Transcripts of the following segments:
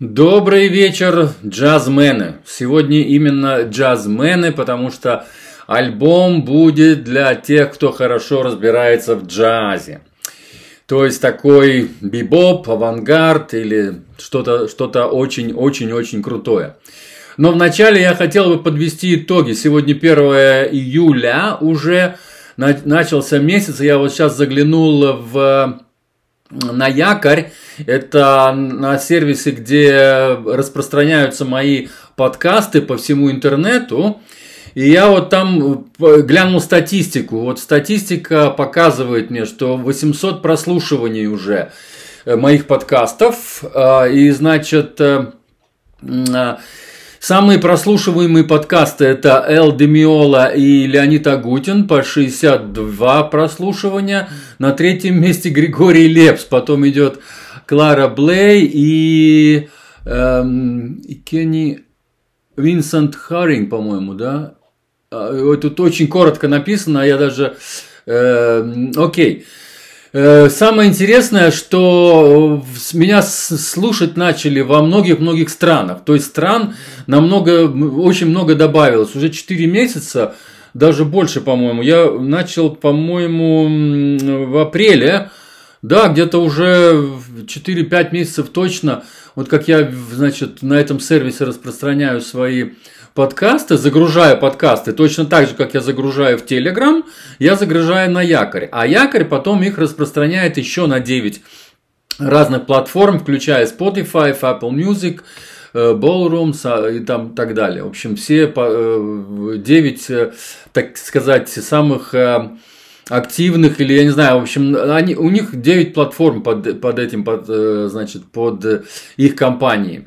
Добрый вечер, джазмены. Сегодня именно джазмены, потому что альбом будет для тех, кто хорошо разбирается в джазе. То есть такой бибоп, авангард или что-то что очень-очень-очень крутое. Но вначале я хотел бы подвести итоги. Сегодня 1 июля уже начался месяц. Я вот сейчас заглянул в на якорь. Это на сервисе, где распространяются мои подкасты по всему интернету. И я вот там э, глянул статистику. Вот статистика показывает мне, что 800 прослушиваний уже э, моих подкастов. А, и, значит, э, Самые прослушиваемые подкасты это Эл Демиола и Леонид Агутин по 62 прослушивания. На третьем месте Григорий Лепс. Потом идет Клара Блей и, эм, Кенни Винсент Харринг, по-моему, да? А, тут очень коротко написано, а я даже... Э, окей. Э, самое интересное, что меня слушать начали во многих-многих странах. То есть стран намного, очень много добавилось. Уже 4 месяца, даже больше, по-моему. Я начал, по-моему, в апреле. Да, где-то уже 4-5 месяцев точно. Вот как я, значит, на этом сервисе распространяю свои подкасты, загружаю подкасты точно так же, как я загружаю в Telegram, я загружаю на Якорь. А Якорь потом их распространяет еще на 9 разных платформ, включая Spotify, Apple Music, э, Ballroom и там так далее. В общем, все 9, э, э, так сказать, самых активных или я не знаю, в общем, они, у них 9 платформ под, под этим, под, значит, под их компанией.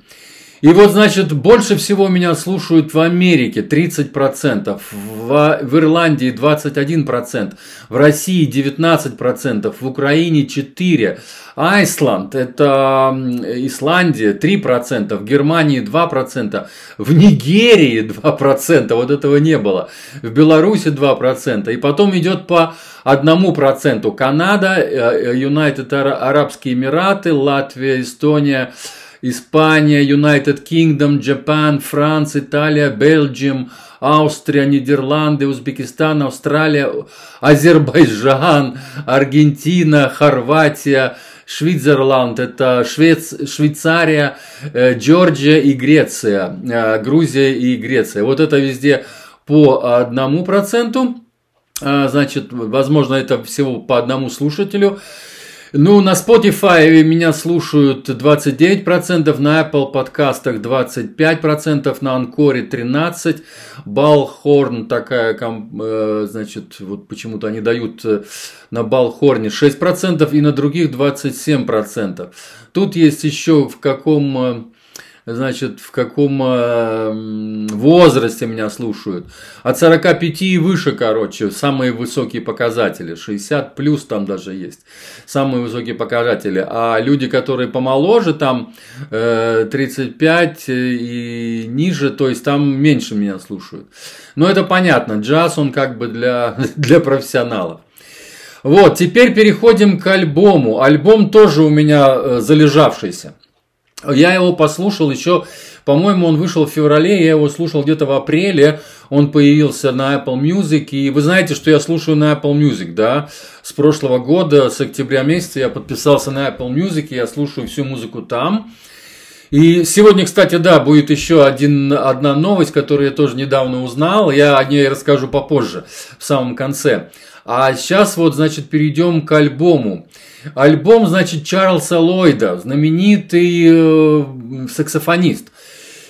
И вот, значит, больше всего меня слушают в Америке 30%, в, в Ирландии 21%, в России 19%, в Украине 4%, Айсланд, это Исландия 3%, в Германии 2%, в Нигерии 2%, вот этого не было, в Беларуси 2%, и потом идет по 1%, Канада, Юнайтед Арабские Эмираты, Латвия, Эстония, Испания, United Kingdom, Japan, Франция, Италия, Бельгиум, Австрия, Нидерланды, Узбекистан, Австралия, Азербайджан, Аргентина, Хорватия, Швейцарланд, это Швец, Швейцария, э, Джорджия и Греция, э, Грузия и Греция. Вот это везде по одному проценту. Э, значит, возможно, это всего по одному слушателю. Ну, на Spotify меня слушают 29%, на Apple подкастах 25%, на Анкоре 13%, Балхорн такая, э, значит, вот почему-то они дают э, на Балхорне 6% и на других 27%. Тут есть еще в каком э, значит, в каком э, возрасте меня слушают. От 45 и выше, короче, самые высокие показатели. 60 плюс там даже есть. Самые высокие показатели. А люди, которые помоложе, там э, 35 и ниже, то есть там меньше меня слушают. Но это понятно. Джаз, он как бы для, для профессионалов. Вот, теперь переходим к альбому. Альбом тоже у меня э, залежавшийся. Я его послушал еще, по-моему, он вышел в феврале, я его слушал где-то в апреле, он появился на Apple Music, и вы знаете, что я слушаю на Apple Music, да, с прошлого года, с октября месяца я подписался на Apple Music, и я слушаю всю музыку там. И сегодня, кстати, да, будет еще один, одна новость, которую я тоже недавно узнал, я о ней расскажу попозже, в самом конце. А сейчас вот, значит, перейдем к альбому. Альбом, значит, Чарльза Ллойда, знаменитый э, саксофонист.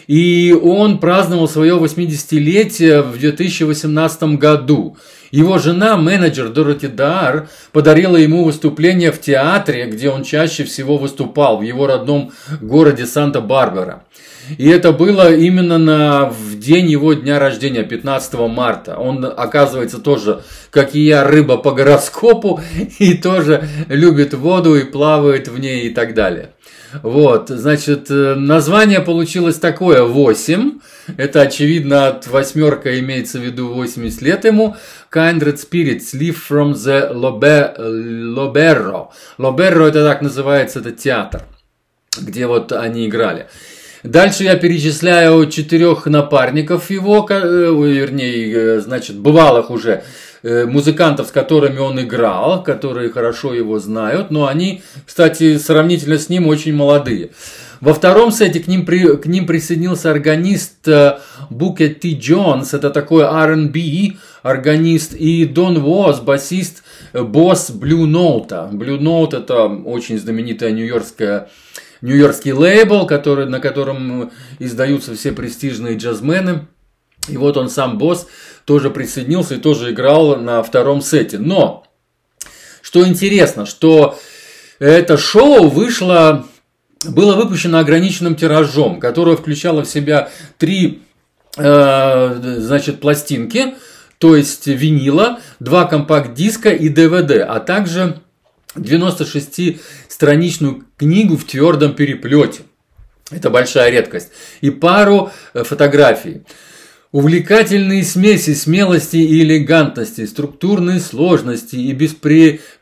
И он праздновал свое 80-летие в 2018 году. Его жена, менеджер Дороти Дар, подарила ему выступление в театре, где он чаще всего выступал, в его родном городе Санта-Барбара. И это было именно на, в день его дня рождения, 15 марта. Он, оказывается, тоже, как и я, рыба по гороскопу, и тоже любит воду и плавает в ней и так далее. Вот, значит, э, название получилось такое 8. Это, очевидно, от восьмерка имеется в виду 80 лет ему. Kindred Spirits, Live from the Lobe, Loberro. Loberro это так называется, это театр. где вот они играли. Дальше я перечисляю четырех напарников его, э, вернее, э, значит, бывалых уже э, музыкантов, с которыми он играл, которые хорошо его знают, но они, кстати, сравнительно с ним очень молодые. Во втором сете к ним, при, к ним присоединился органист Букет Ти Джонс, это такой R&B органист, и Дон Воз, басист, босс Blue Note. Blue Note это очень знаменитая нью-йоркская нью-йоркский лейбл, который, на котором издаются все престижные джазмены. И вот он сам босс тоже присоединился и тоже играл на втором сете. Но, что интересно, что это шоу вышло, было выпущено ограниченным тиражом, которое включало в себя три э, значит, пластинки, то есть винила, два компакт-диска и DVD, а также 96-страничную книгу в твердом переплете. Это большая редкость. И пару э, фотографий. Увлекательные смеси смелости и элегантности, структурной сложности и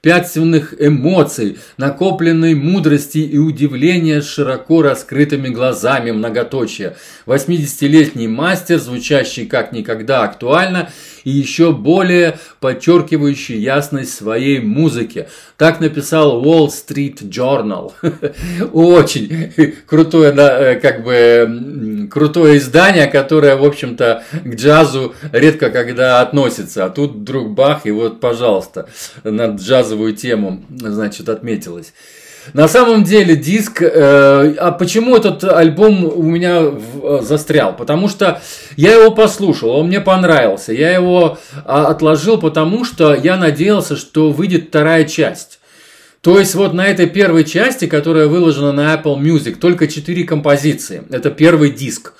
беспрепятственных эмоций, накопленной мудрости и удивления с широко раскрытыми глазами многоточия. 80-летний мастер, звучащий как никогда актуально и еще более подчеркивающий ясность своей музыки. Так написал Wall Street Journal. Очень крутое, э, как бы, крутое издание, которое, в общем-то, к джазу редко когда относится. А тут вдруг бах, и вот, пожалуйста, на джазовую тему, значит, отметилось. На самом деле диск, э, а почему этот альбом у меня в, э, застрял? Потому что я его послушал, он мне понравился. Я его а, отложил, потому что я надеялся, что выйдет вторая часть. То есть вот на этой первой части, которая выложена на Apple Music, только 4 композиции. Это первый диск.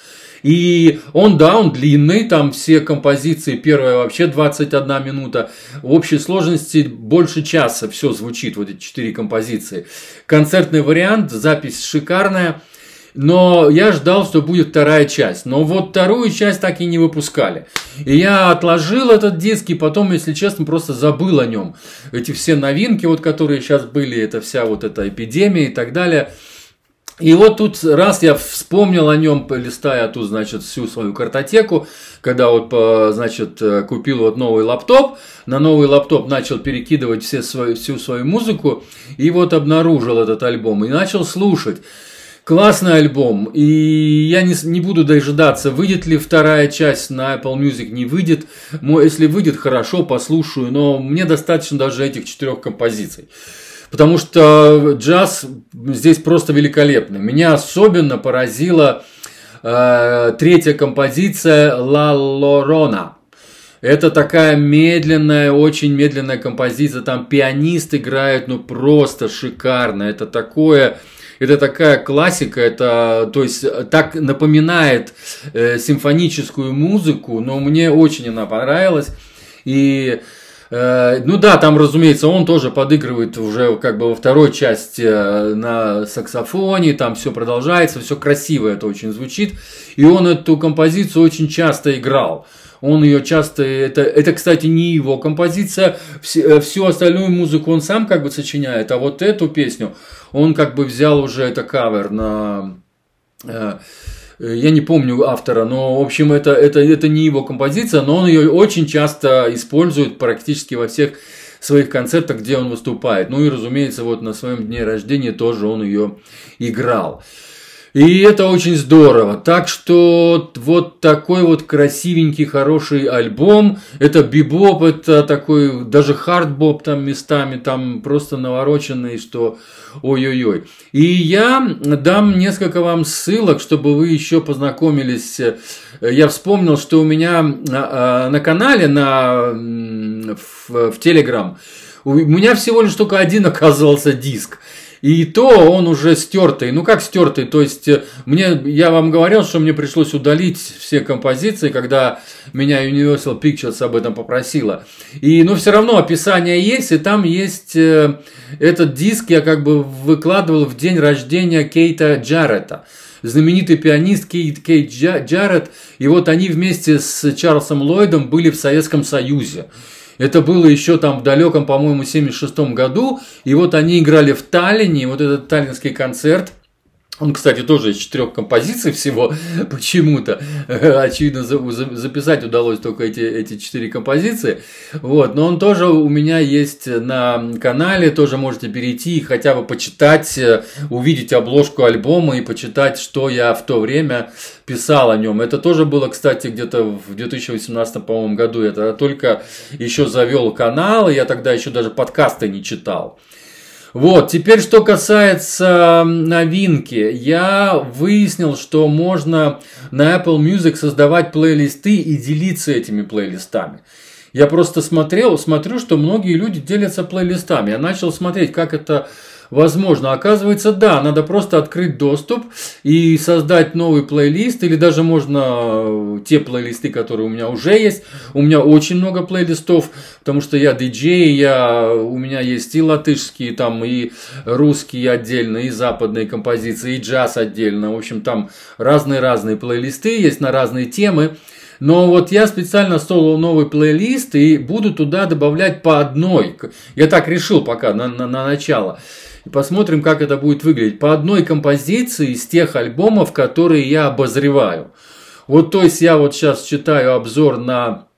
И он, да, он длинный, там все композиции, первая вообще 21 минута. В общей сложности больше часа все звучит, вот эти четыре композиции. Концертный вариант, запись шикарная. Но я ждал, что будет вторая часть. Но вот вторую часть так и не выпускали. И я отложил этот диск, и потом, если честно, просто забыл о нем. Эти все новинки, вот, которые сейчас были, это вся вот эта эпидемия и так далее – и вот тут раз я вспомнил о нем, листая тут, значит, всю свою картотеку, когда вот, значит, купил вот новый лаптоп, на новый лаптоп начал перекидывать все свою, всю свою музыку, и вот обнаружил этот альбом, и начал слушать. Классный альбом, и я не, не буду дожидаться, выйдет ли вторая часть на Apple Music, не выйдет. Если выйдет, хорошо, послушаю, но мне достаточно даже этих четырех композиций. Потому что джаз здесь просто великолепный. Меня особенно поразила э, третья композиция «Ла Лорона». Это такая медленная, очень медленная композиция. Там пианист играет, ну просто шикарно. Это такое, это такая классика, это, то есть, так напоминает э, симфоническую музыку, но мне очень она понравилась. И Э, ну да, там, разумеется, он тоже подыгрывает уже как бы во второй части э, на саксофоне, там все продолжается, все красиво это очень звучит. И он эту композицию очень часто играл. Он ее часто, это, это, кстати, не его композиция, э, всю остальную музыку он сам как бы сочиняет, а вот эту песню он как бы взял уже это кавер на Э, я не помню автора, но, в общем, это, это, это не его композиция, но он ее очень часто использует практически во всех своих концертах, где он выступает. Ну и, разумеется, вот на своем дне рождения тоже он ее играл. И это очень здорово. Так что вот такой вот красивенький, хороший альбом. Это бибоп, это такой даже хардбоп там местами, там просто навороченный, что ой-ой-ой. И я дам несколько вам ссылок, чтобы вы еще познакомились. Я вспомнил, что у меня а, а, на канале, на, в, в Telegram, у меня всего лишь только один оказывался диск. И то он уже стертый. Ну как стертый? То есть э, мне, я вам говорил, что мне пришлось удалить все композиции, когда меня Universal Pictures об этом попросила. И, но все равно описание есть, и там есть э, этот диск, я как бы выкладывал в день рождения Кейта Джаррета знаменитый пианист Кейт, Кейт Джаред, и вот они вместе с Чарльзом Ллойдом были в Советском Союзе. Это было еще там в далеком, по-моему, 76 году. И вот они играли в Таллине, вот этот таллинский концерт. Он, кстати, тоже из четырех композиций всего почему-то. Очевидно, записать удалось только эти, эти четыре композиции. Вот. Но он тоже у меня есть на канале. Тоже можете перейти и хотя бы почитать, э, увидеть обложку альбома и почитать, что я в то время писал о нем. Это тоже было, кстати, где-то в 2018, по-моему, году. Я только еще завел канал, я тогда еще даже подкасты не читал. Вот, теперь что касается новинки. Я выяснил, что можно на Apple Music создавать плейлисты и делиться этими плейлистами. Я просто смотрел, смотрю, что многие люди делятся плейлистами. Я начал смотреть, как это возможно. Оказывается, да, надо просто открыть доступ и создать новый плейлист, или даже можно э, те плейлисты, которые у меня уже есть. У меня очень много плейлистов, потому что я диджей, я, у меня есть и латышские, там, и русские отдельно, и западные композиции, и джаз отдельно. В общем, там разные-разные плейлисты есть на разные темы. Но вот я специально создал новый плейлист и буду туда добавлять по одной. Я так решил пока на, на, на начало. И посмотрим, как это будет выглядеть. По одной композиции из тех альбомов, которые я обозреваю. Вот то есть я вот сейчас читаю обзор на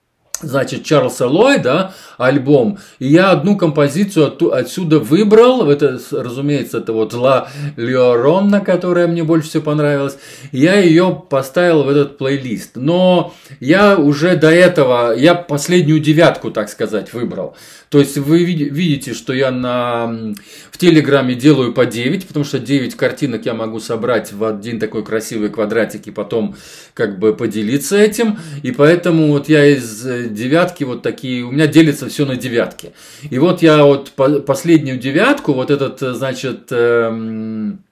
значит, Чарльза Ллойда альбом, и я одну композицию от, отсюда выбрал, это, разумеется, это вот «Ла Леоронна», которая мне больше всего понравилась, я ее поставил в этот плейлист, но я уже до этого, я последнюю девятку, так сказать, выбрал, то есть вы видите, что я на, в Телеграме делаю по 9, потому что 9 картинок я могу собрать в один такой красивый квадратик и потом как бы поделиться этим. И поэтому вот я из девятки вот такие, у меня делится все на девятки. И вот я вот последнюю девятку, вот этот, э, значит, эм,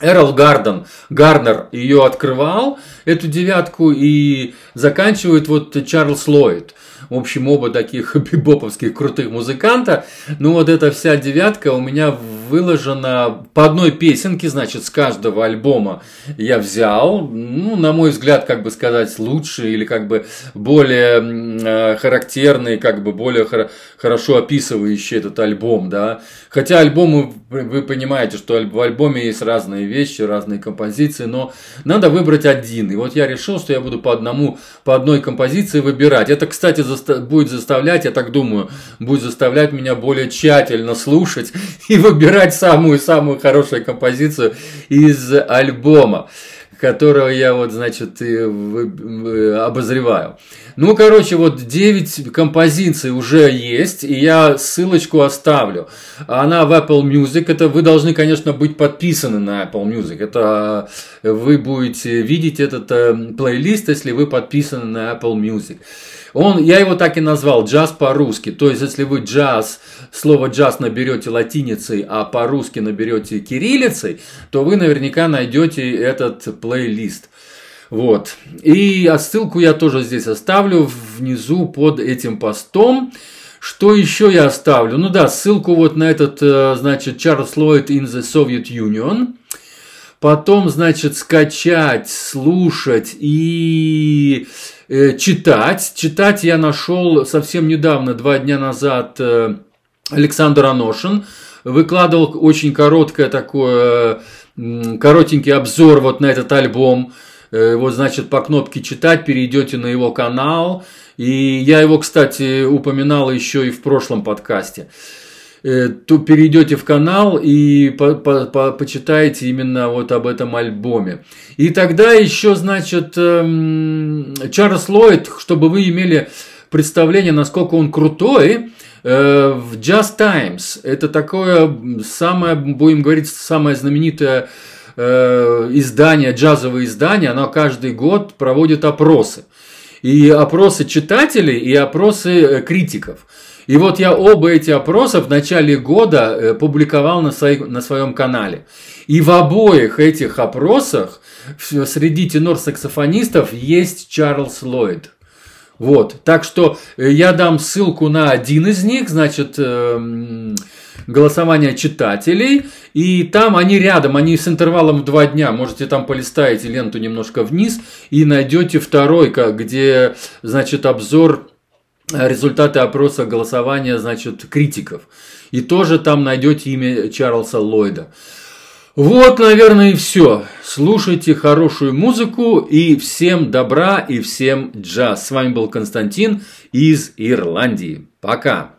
Эрл Гарден, Гарнер ее открывал, эту девятку, и заканчивает вот Чарльз Ллойд. В общем, оба таких бибоповских крутых музыканта. Ну, вот эта вся девятка у меня выложена по одной песенке, значит, с каждого альбома я взял. Ну, на мой взгляд, как бы сказать, лучшие или как бы более э, характерные, как бы более хор- хорошо описывающие этот альбом, да. Хотя альбомы, вы понимаете, что в альбоме есть разные вещи, разные композиции, но надо выбрать один. И вот я решил, что я буду по одному, по одной композиции выбирать. Это, кстати, за будет заставлять, я так думаю, будет заставлять меня более тщательно слушать и выбирать самую-самую хорошую композицию из альбома которого я вот, значит, обозреваю. Ну, короче, вот 9 композиций уже есть, и я ссылочку оставлю. Она в Apple Music. Это вы должны, конечно, быть подписаны на Apple Music. Это вы будете видеть этот э, плейлист, если вы подписаны на Apple Music. Он, я его так и назвал, джаз по-русски. То есть, если вы джаз, слово джаз наберете латиницей, а по-русски наберете кириллицей, то вы наверняка найдете этот плейлист. Вот. И ссылку я тоже здесь оставлю внизу под этим постом. Что еще я оставлю? Ну да, ссылку вот на этот, э, значит, Чарльз Ллойд in the Soviet Union. Потом, значит, скачать, слушать и читать. Читать я нашел совсем недавно, два дня назад, э, Александр Аношин. Выкладывал очень короткое такое, коротенький обзор вот на этот альбом. Э, вот, значит, по кнопке «Читать» перейдете на его канал. И я его, кстати, упоминал еще и в прошлом подкасте. Э, то перейдете в канал и по, по, по, почитаете именно вот об этом альбоме. И тогда еще, значит, эм, Чарльз Ллойд, чтобы вы имели представление, насколько он крутой, э, в Just Times, это такое самое, будем говорить, самое знаменитое э, издание, джазовое издание, оно каждый год проводит опросы. И опросы читателей, и опросы критиков. И вот я оба эти опроса в начале года э, публиковал на, своей, на своем канале. И в обоих этих опросах среди тенор-саксофонистов есть Чарльз Ллойд. Вот, так что э, я дам ссылку на один из них, значит, эм, голосование читателей, и там они рядом, они с интервалом в два дня, можете там полистаете ленту немножко вниз и найдете второй, где, значит, обзор результаты опроса голосования, значит, критиков. И тоже там найдете имя Чарльза Ллойда. Вот, наверное, и все. Слушайте хорошую музыку и всем добра и всем джаз. С вами был Константин из Ирландии. Пока.